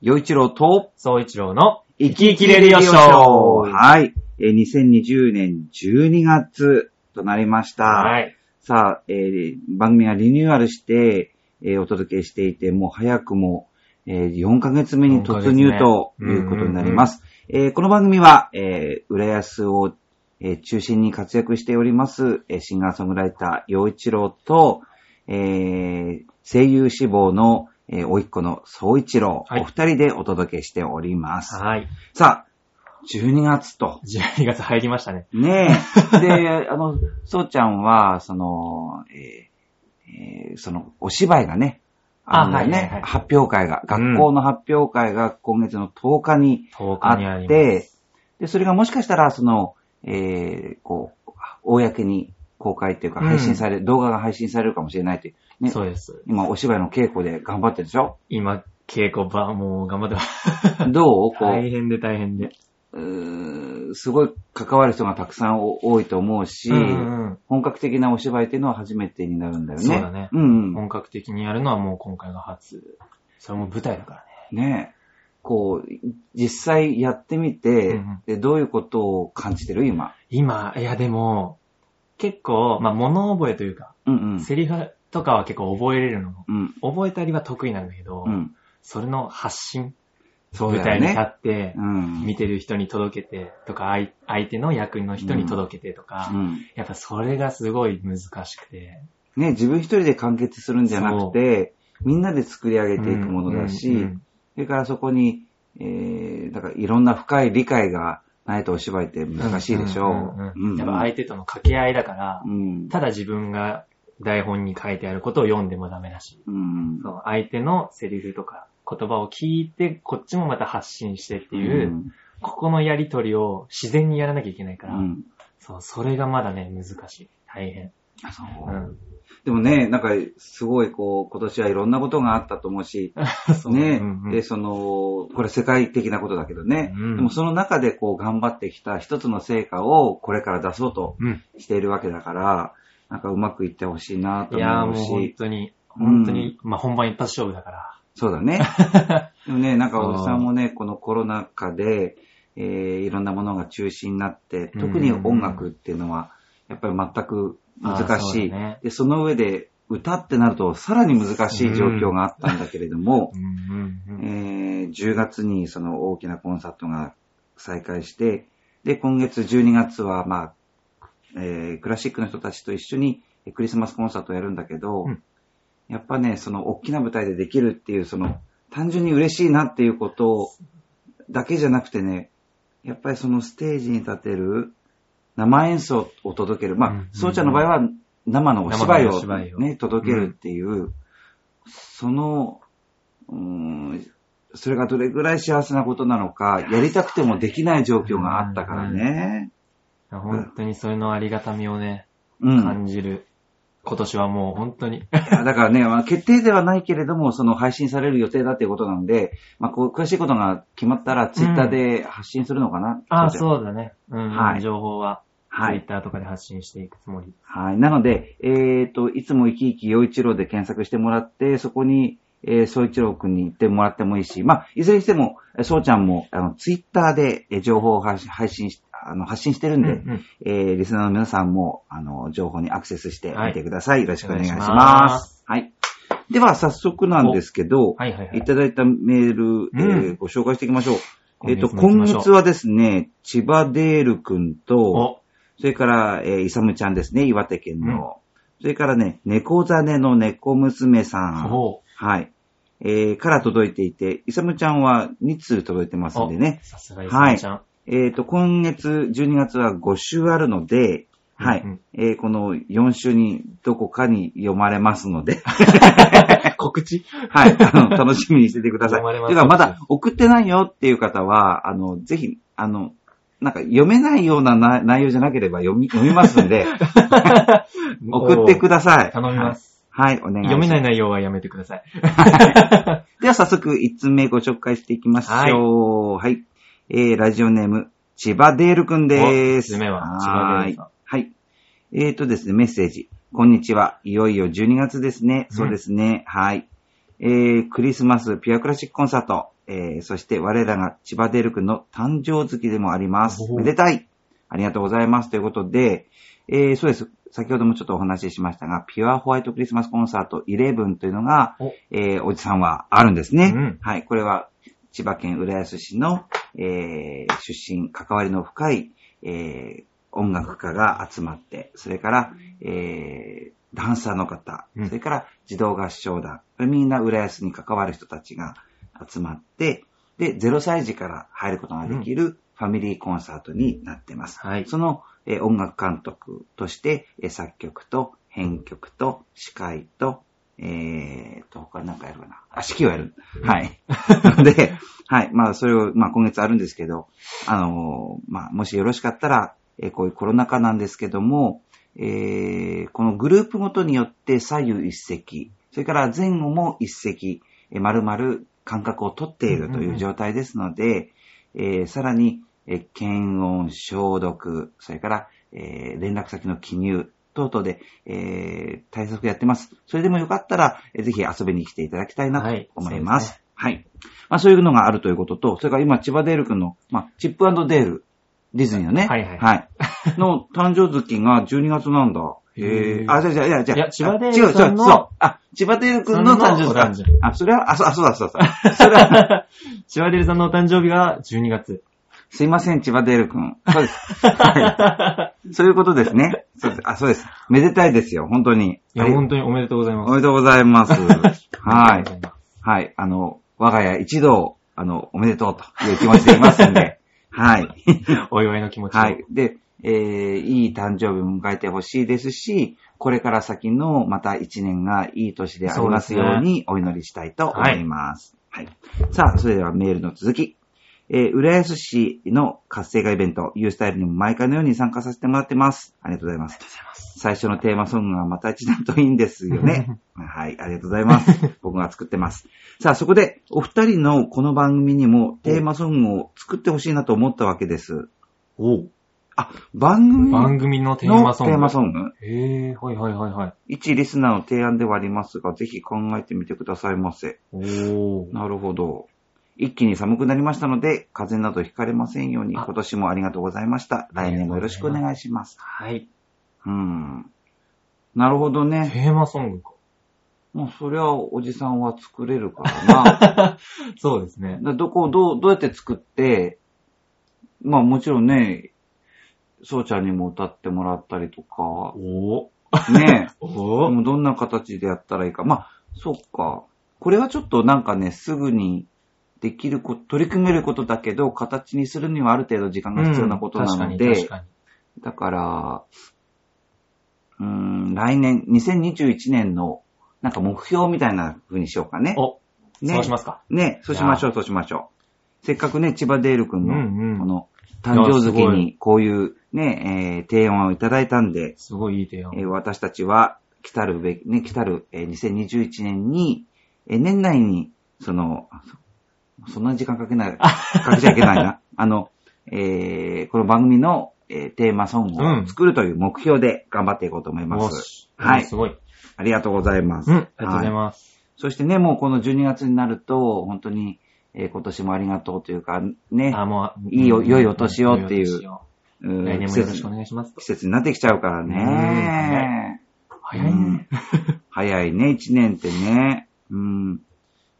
洋一郎と、総一郎の生き生きレディオショーはい。えー2020年12月となりました。はい。さあ、えー番組はリニューアルして、えーお届けしていて、もう早くも、えー4ヶ月目に突入4ということになります。えーこの番組は、えー浦安を、えー中心に活躍しております、えーシンガーソングライター、洋一郎と、えー声優志望の、えー、おいっ子の総一郎、はいお二人でお届けしております。はい。さあ、12月と。12月入りましたね。ねえ。で、あの、そうちゃんは、その、えーえーその、お芝居がね、あるんだよね、あはいはいはい発表会が、学校の発表会が今月の10日に10あ。って、で、それがもしかしたら、その、えーこう、公に公開っていうか、うん配信される、動画が配信されるかもしれないという。ね、そうです。今、お芝居の稽古で頑張ってるでしょ？今、稽古場、もう頑張ってます。どう？こう、大変で大変で。うーすごい関わる人がたくさんお多いと思うし、うんうん本格的なお芝居っていうのは初めてになるんだよね。そうだねうんう。うんん。本格的にやるのはもう今回が初。それも舞台だからね。ねえ。こう、実際やってみて、うんうんで、どういうことを感じてる？今。今、いやでも、結構、まあ物覚えというか、うんうん。セリフとかは結構覚えれるのも、うん。覚えたりは得意なんだけど、うん。それの発信、そう舞台に。立って、うん。見てる人に届けてとか、相相手の役の人に届けてとか、うん。やっぱそれがすごい難しくて。ね、自分一人で完結するんじゃなくて、みんなで作り上げていくものだし、それからそこに、えー、だからいろんな深い理解がないとお芝居って難しいでしょうんうんうんうんやっぱ相手との掛け合いだから、うん。ただ自分が台本に書いてあることを読んでもダメだし、うん。そう相手のセリフとか言葉を聞いて、こっちもまた発信してっていう、うんここのやりとりを自然にやらなきゃいけないから、うん。そう、それがまだね、難しい。大変。う。うん。でもね、なんか、すごい、こう、今年はいろんなことがあったと思うし、そう。ね、うんうん。で、その、これ世界的なことだけどね、うん。でもその中でこう、頑張ってきた一つの成果をこれから出そうとうん。しているわけだから、なんかうまくいってほしいなといやー思うもう本し、当に、本当に、まあ本番一発勝負だから。そうだね。でもね、なんかおじさんもね、このコロナ禍で、えー、いろんなものが中止になって、特に音楽っていうのは、やっぱり全く難しい。ねで、その上で、歌ってなるとさらに難しい状況があったんだけれども、うんうんうん。えー10月にその大きなコンサートが再開して、で、今月12月は、まあ、えークラシックの人たちと一緒にクリスマスコンサートをやるんだけど、うんやっぱね、その大きな舞台でできるっていう、その、単純に嬉しいなっていうことだけじゃなくてね、やっぱりそのステージに立てる生演奏を届ける。まあ、うんうんそうちゃんの場合は生のお芝居をね、届けるっていう、その、うーん、それがどれぐらい幸せなことなのか、やりたくてもできない状況があったからね。本当にそれのありがたみをね、うん。感じる。今年はもう本当に。だからね、まあ、決定ではないけれども、その配信される予定だっていうことなんで、まあ、こう、詳しいことが決まったら、ツイッターで発信するのかな。ああ、うそうだね。うん、はい情報は、ツはいイッターとかで発信していくつもり。はい。なので、えっ、と、いつも生き生き陽一郎で検索してもらって、そこに、えー、総一郎くんに行ってもらってもいいし、まあ、いずれにしても、えーそうちゃんも、あの、ツイッターで、えー情報を配信配信し、あの、発信してるんで、うんうんえーリスナーの皆さんも、あの、情報にアクセスしてみてください。よろしくお願いしま。ますはい。では、早速なんですけど、はいはいはいい。ただいたメール、えーうんご紹介していきましょう。えっ、と、今月はですね、千葉デールくんと、お、それから、えー、イサムちゃんですね、岩手県の。それからね、猫ザネの猫娘さん。お、はい。えー、から届いていて、イサムちゃんは2通届いてますんでね。さすがいさちゃん。えっ、と、今月、12月は5週あるので、はい。うんうんえーこの4週にどこかに読まれますので、告知？はい。あの、楽しみにしててください。読まれますてか、まだ送ってないよっていう方は、あの、ぜひ、あの、なんか読めないようなな内容じゃなければ読み、読みますんで、送ってください。頼みます。はい。はい、お願いします。読めない内容はやめてください。では早速、1つ目ご紹介していきましょう。はい。えー、ラジオネーム、千葉デールくんです。お一つ目は千葉デールはい。はい。えーとですね、メッセージ。こんにちは。いよいよ12月ですね。そうですね。はい。えー、クリスマスピュアクラシックコンサート、えー、そして我らが千葉デルクの誕生月でもあります。めでたいありがとうございます。ということで、えー、そうです。先ほどもちょっとお話ししましたが、ピュアホワイトクリスマスコンサート11というのが、おえー、おじさんはあるんですね。うんはい。これは、千葉県浦安市の、えー、出身、関わりの深い、えー、音楽家が集まって、それから、えー、ダンサーの方、うんそれから児童合唱団、みんな浦安に関わる人たちが集まって、で、0歳児から入ることができるファミリーコンサートになってます。はい。その、えー音楽監督として、えー作曲と編曲と司会と、えーと、他なんかやるかな。あ、指揮をやる。はい。で、はい。まあ、それを、まあ、今月あるんですけど、あのーまあ、もしよろしかったら、えーこういうコロナ禍なんですけども、えーこのグループごとによって左右一席、それから前後も一席、えー丸々間隔を取っているという状態ですので、えーさらに、えー検温、消毒、それから、えー連絡先の記入等々で、えー対策やってます。それでもよかったら、えーぜひ遊びに来ていただきたいなとはい思います。そうはい。まあそういうのがあるということと、それから今、千葉デール君の、まあ、チップデール、ディズニーのね、はいはいはい。の誕生月が12月なんだ。へえ。へーあ、じゃあじゃじゃあ。いや千葉デー違うルの違う、そう。あ、千葉デール君の誕生日あ、それは、あ、そうあそうだそうだ。そ れは、シワデルさんのお誕生日が12月。すいません、千葉デール君。そうです。はい。そういうことですね。そうです。あ、そうです。めでたいですよ、本当に。いや、はい本当におめでとうございます。おめでとうございます。はい。はい。あの、我が家一同、あの、おめでとうという気持ちでいますんで。はい。お祝いの気持ちを。はい。で、えー、いい誕生日を迎えてほしいですし、これから先のまた一年がいい年でありますようにお祈りしたいと思います。はい。さあ、それではメールの続き。えー、浦安市の活性化イベント、ユースタイルにも毎回のように参加させてもらってます。ありがとうございます。最初のテーマソングがまた一段といいんですよね。はい、ありがとうございます。僕が作ってます。さあ、そこで、お二人のこの番組にもテーマソングを作ってほしいなと思ったわけです。おあ、番組の番組のテーマソング？テーマソング？へえ、はいはいはいはい。一リスナーの提案ではありますが、ぜひ考えてみてくださいませ。おー。なるほど。一気に寒くなりましたので、風邪などひかれませんように、あ今年もありがとうございました。来年もよろしくお願いします。はい。うん。なるほどね。テーマソングか。もうそりゃおじさんは作れるからな。そうですね。だどこ、どう、どうやって作って、まあもちろんね、そうちゃんにも歌ってもらったりとか、おね ー。でおー。もどんな形でやったらいいか。まあ、そっか。これはちょっとなんかね、すぐにできること、取り組めることだけど、形にするにはある程度時間が必要なことなので、うん確かに確だから、うーん、来年、2021年の、なんか目標みたいな風にしようかね。お、ねそうしますか。ね、そうしましょう、そうしましょう。せっかくね、千葉デール君の、この、誕生月にこういうね、えー提案をいただいたんで、すごいいい提案。えー私たちは、来たるべき、ね、来たる、えー2021年に、えー年内に、その、あそそんな時間かけない、かけちゃいけないな。あの、えーこの番組の、えーテーマソングを作るという目標で頑張っていこうと思います。よし。はいすごい。ありがとうございます。うん、ありがとうございはいます。そしてね、もうこの12月になると、本当に、えー今年もありがとうというか、ね、あ、もう、いいよ良いお年をっていう来年もよろしくお願いします季。節になってきちゃうからね。早いね。早いね、一年ってね。うん。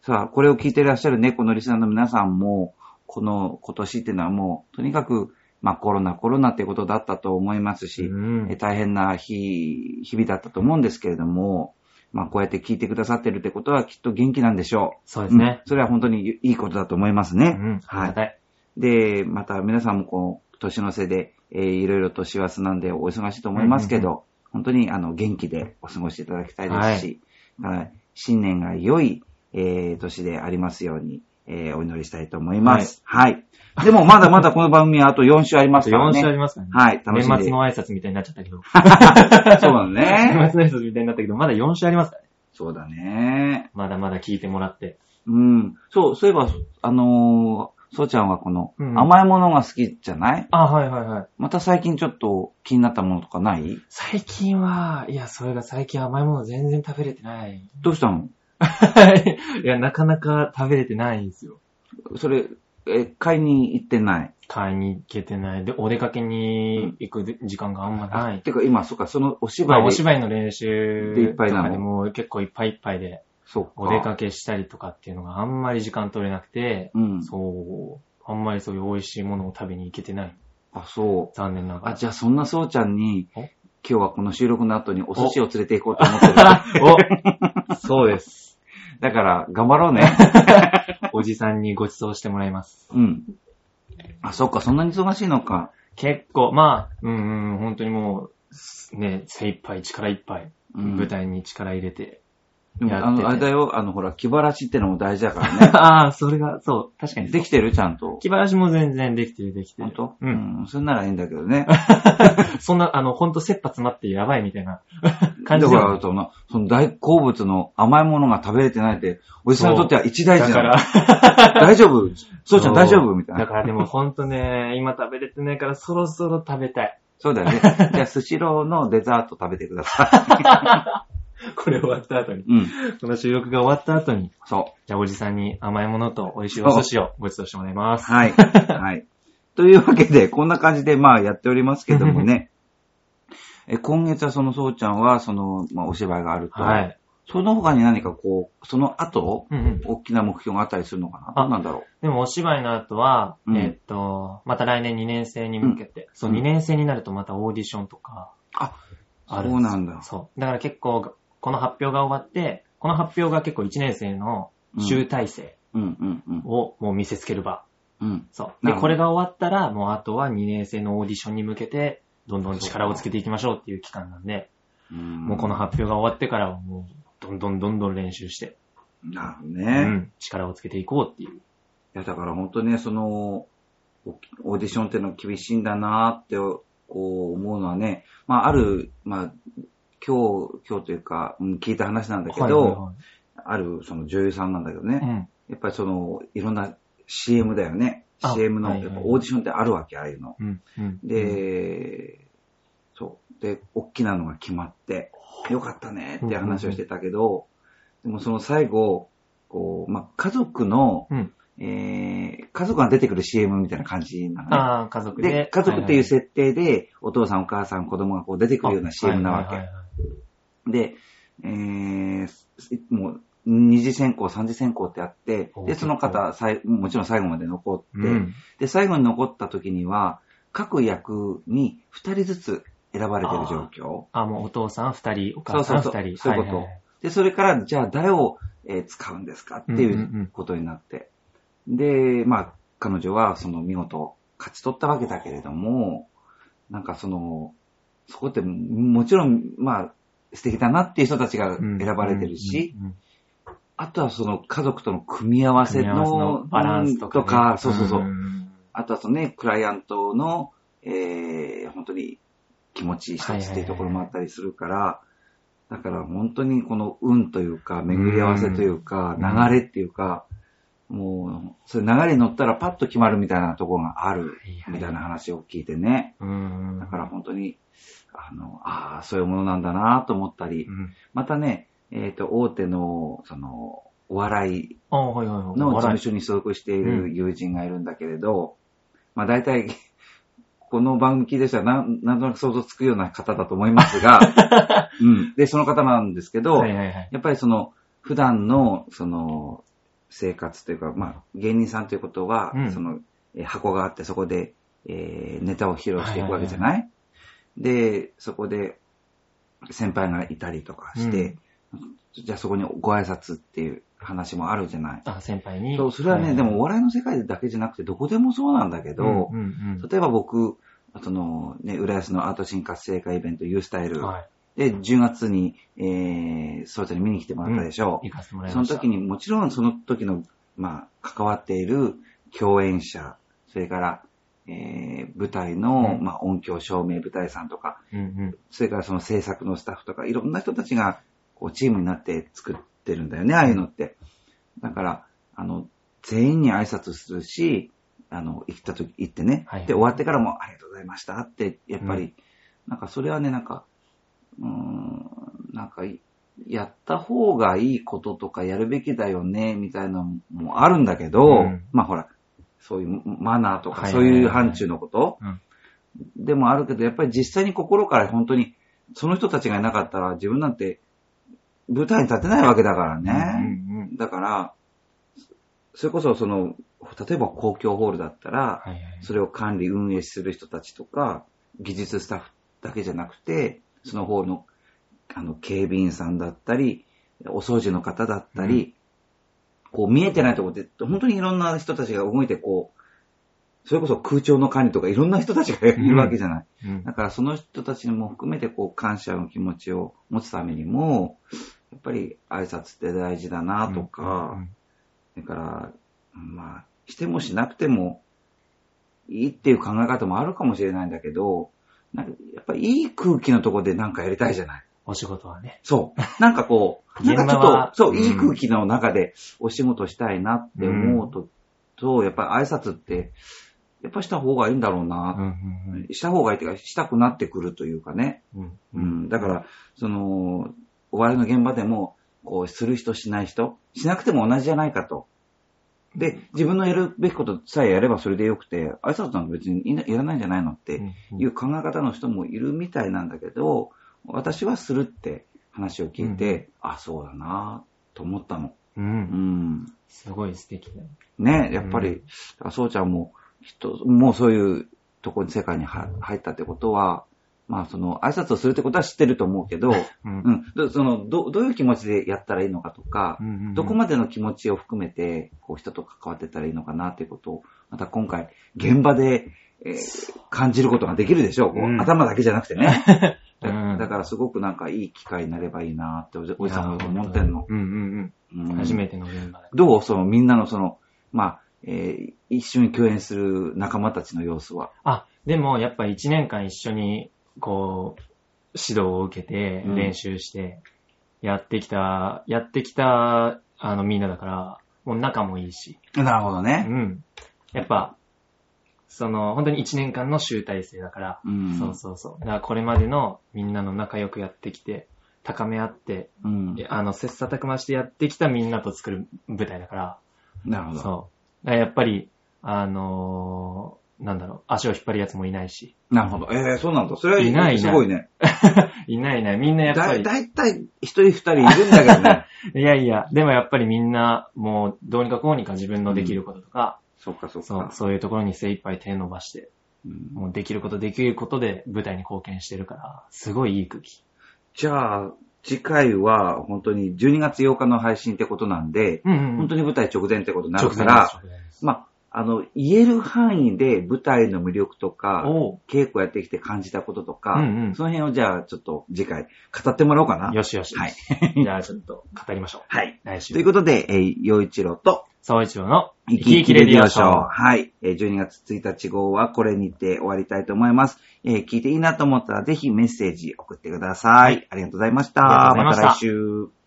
さあ、これを聞いていらっしゃるね、このリスナーの皆さんも、この今年っていうのはもう、とにかく、まあコロナ、コロナってことだったと思いますし、うんえ大変な日、日々だったと思うんですけれども、まあこうやって聞いてくださってるってことはきっと元気なんでしょう。そうですねうん。それは本当にいいことだと思いますね。うん、ありがたい。で、また皆さんもこう、年の瀬で、えーいろいろと師走なんでお忙しいと思いますけど、うんうん本当にあの元気でお過ごしいただきたいですし、はい新年が良い、えー年でありますように、えーお祈りしたいと思います。はい。でもまだまだこの番組はあと4週ありますから4ね。週ありますからね。はい、楽しんで。年末の挨拶みたいになっちゃったけど。そうだね。年末の挨拶みたいになったけど、まだ4週ありますからね。そうだね。まだまだ聞いてもらって。うん。そう、そういえば、あのー、そうちゃんはこのうん甘いものが好きじゃない、あ、はいはいはい。また最近ちょっと気になったものとかない？最近は、いや、それが最近甘いもの全然食べれてない。どうしたの？いや、なかなか食べれてないんですよ。それ、え、買いに行ってない？買いに行けてない。で、お出かけに行く時間があんまない。てか今、そっか、そのおまあ、芝居で、お芝居の練習でいっぱいなの？とかでもう結構いっぱいいっぱいで、そっか。お出かけしたりとかっていうのがあんまり時間取れなくて、うん。そう、あんまりそういう美味しいものを食べに行けてない。あ、そう。残念ながら。あ、じゃあそんなそうちゃんに、お？今日はこの収録の後にお寿司を連れて行こうと思ってる。お？そうです。だから、頑張ろうね。おじさんにご馳走してもらいます。うん。あ、そっか、そんなに忙しいのか。結構、まあ、うんうん、本当にもう、ね、精一杯、力いっぱい、うん舞台に力入れて。でも、やっててあの、あれだよ、あの、ほら、気晴らしってのも大事だからね。ああ、それが、そう、確かに。できてるちゃんと。気晴らしも全然できてる、できてる。本当？う。うんん。それならいいんだけどね。そんな、あの、ほんと切羽詰まってやばいみたいな感じだから、その、その大好物の甘いものが食べれてないって、おじさんにとっては一大事だだから、大丈夫？そうちゃん大丈夫みたいな。だからでもほんとね、今食べれてないからそろそろ食べたい。そうだよね。じゃあ、スシローのデザート食べてくださこれ終わった後に。い。うん。この収録が終わった後に、そじゃあおじさんに甘いものと美味しいお寿司をご馳走してもらいまう。す。はい。はい。というわけで、こんな感じで、まあ、やっておりますけどもね。え今月はそのそうちゃんは、その、まあ、お芝居があると。はい。その他に何かこう、その後、うんうん。大きな目標があったりするのかな？あどうなんだろでもお芝居の後は、うんえーっと、また来年2年生に向けて、そう、うん2年生になるとまたオーディションとかあそうなんだそう。だから結構、この発表が終わって、この発表が結構1年生の集大成。をもう見せつける場。うん。そう。で、これが終わったら、もうあとは2年生のオーディションに向けて、どんどん力をつけていきましょうっていう期間なんで、うんもうこの発表が終わってからはもう、どんどんどんどん練習して、なるほどうね。ん、力をつけていこうっていう。いや、だから本当ね、その、オオーディションっていうのは厳しいんだなって、こう思うのはね、まあ、ある、まあ、今日、今日というか、うん聞いた話なんだけど、はいはいはいあるその女優さんなんだけどね、うん。やっぱりその、いろんな CM だよね。あ CM の、はいはいやっぱオーディションってあるわけ、ああいうの。うん。うん。で、そう。で、大きなのが決まって、よかったねって話をしてたけど、でもその最後、こう、まあ、家族の、うん。えー、家族が出てくる CM みたいな感じなのね。ああ、家族で。で、家族っていうはい設定で、お父さんお母さん子供がこう出てくはいるような CM なわけ。はいはいはいで、えー、もう、二次選考、三次選考ってあってお、で、その方、もちろん最後まで残って、うん。で、最後に残った時には、各役に二人ずつ選ばれてる状況。あ、もうお父さん二人、お母さん二人。そうそういうことはいはいはいで、それから、じゃあ誰を、えー使うんですかっていんうことになって。で、まあ、彼女はその見事勝ち取ったわけだけれども、なんかその、そこってもちろん、まあ、素敵だなっていう人たちがうん選ばれてるし、うんうんあとはその家族との組み合わせののバランスとかね。とか、そうそうそう。んあとはそのね、クライアントの、えー、本当に気持ち一つっていうところもあったりするから、だから本当にこの運というか、巡り合わせというか、うん流れっていうか、もう、それ流れに乗ったらパッと決まるみたいなところがある、みたいな話を聞いてね。うん。だから本当に、あの、ああ、そういうものなんだなと思ったりう、ん。またね、えっ、と、大手の、その、お笑い。の事務所に所属している友人がいるんだけれど、まあ大体、この番組聞いてる人はなんなんとなく想像つくような方だと思いますが、うん。で、その方なんですけど、はいはいはい。やっぱりその、普段の、その、生活というか、まあ、芸人さんということは、うんその、えー箱があって、そこで、えーネタを披露していくわけじゃない,、で、そこで、先輩がいたりとかして、じゃあそこにご挨拶っていう話もあるじゃない。あ、先輩に？そう、それはね、でもお笑いの世界だけじゃなくて、どこでもそうなんだけど、うんうん例えば僕、その、ね、浦安のアート新活性化イベント U スタイル、うん。はい。で、10月に、えー、そうちゃんに見に来てもらったでしょう。行かせてもらいそのました。時にもちろんその時の、まあ、関わっている共演者、それから、えー、舞台の、うんまあ、音響照明舞台さんとか、うんうん。それからその制作のスタッフとか、いろんな人たちが、こう、チームになって作ってるんだよね、ああいうのって。だから、あの、全員に挨拶するし、あの、行った時、行ってね。はいで、終わってからも、ありがとうございましたって、やっぱり、うん。なんかそれはね、なんか、うーん、なんかい、やった方がいいこととかやるべきだよね、みたいなのもあるんだけど、うん。まあほら、そういうマナーとかはい。そういう範疇のこと、うん。でもあるけど、やっぱり実際に心から本当に、その人たちがいなかったら自分なんて舞台に立てないわけだからね。うんうんだから、それこそその、例えば公共ホールだったら、はいはい。それを管理運営する人たちとか、技術スタッフだけじゃなくて、そのホールの、あの、警備員さんだったり、お掃除の方だったり、こう見えてないところで、本当にいろんな人たちが動いて、こう、それこそ空調の管理とかいろんな人たちがいるわけじゃない。うんだからその人たちも含めて、こう、感謝の気持ちを持つためにも、やっぱり挨拶って大事だなとか、だから、まあ、してもしなくてもいいっていう考え方もあるかもしれないんだけど、なんかやっぱりいい空気のとこでなんかやりたいじゃない。お仕事はね。そう。なんかこう、なんかちょっと、そう、うんいい空気の中でお仕事したいなって思うと、とやっぱり挨拶って、やっぱした方がいいんだろうな、うんうんした方がいいっていうか、したくなってくるというかね。うんううんん。だから、その、お笑いの現場でも、こう、する人しない人、しなくても同じじゃないかと。で、自分のやるべきことさえやればそれでよくて、挨拶なんか別にいないらないんじゃないのっていう考え方の人もいるみたいなんだけど、私はするって話を聞いて、あ、そうだなと思ったの。う。うんん。すごい素敵だよ。ね、やっぱり、うんそうちゃんも、人、もうそういうとこに世界には入ったってことは、まあその挨拶をするってことは知ってると思うけど、うんうん。どそのど、どういう気持ちでやったらいいのかとか、どこまでの気持ちを含めて、こう人と関わってったらいいのかなっていうことを、また今回、現場で、えー感じることができるでしょう。こううん頭だけじゃなくてね。だ うんだからすごくなんかいい機会になればいいなって、おじさんは思ってんの。うんうんうんうん。初めての現場だ。どう？そのみんなのその、まあ、えー一緒に共演する仲間たちの様子は。あ、でもやっぱ一年間一緒に、こう、指導を受けて、うん練習して、やってきた、やってきた、あの、みんなだから、もう仲もいいし。なるほどうね。ん。やっぱ、その、本当に一年間の集大成だから、うん。そうそうそう。だからこれまでのみんなの仲良くやってきて、高め合って、うん。あの、切磋琢磨してやってきたみんなと作る舞台だから、なるほど。そう。やっぱり、あのーなんだろう、足を引っ張るやつもいないし。なるほど。ええそうなんだ。それはいないいすごいね。いないいない。みんなやっぱだ、り。だいたい一人二人いるんだけどね。いやいや、でもやっぱりみんな、もう、どうにかこうにか自分のできることとか、そっかそっそう、か。そういうところに精一杯手伸ばして、うんもうできることできることで舞台に貢献してるから、すごいいい空気。じゃあ、次回は本当に12月8日の配信ってことなんで、うんうん。本当に舞台直前ってことになるから。まあ、あの、言える範囲で舞台の魅力とか、稽古やってきて感じたこととか、うんうんその辺をじゃあちょっと次回語ってもらおうかな。よしよし。はい。じゃあちょっと語りましょう。はい。来週。ということで、えー、陽一郎と、総一郎の生き生きレディオショー。はい。えー12月1日号はこれにて終わりたいと思います。えー聞いていいなと思ったらぜひメッセージ送ってください。ありがとうございました。ありがとうございましたまた来週。